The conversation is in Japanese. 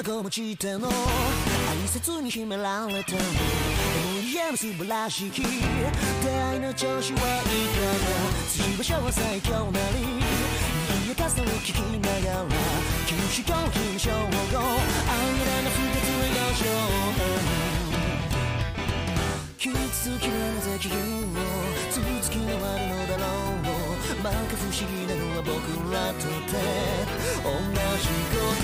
な子持ち手の挨拶に秘められた思いやの素晴らしき出会いの調子はいかが次場所は最強なり賑やかさを聞きながら禁止狂ーヒの称号あんな不潔な予兆傷つきはなぜ気分を続きのあるのだろうバか不思議なのは僕らとて同じこと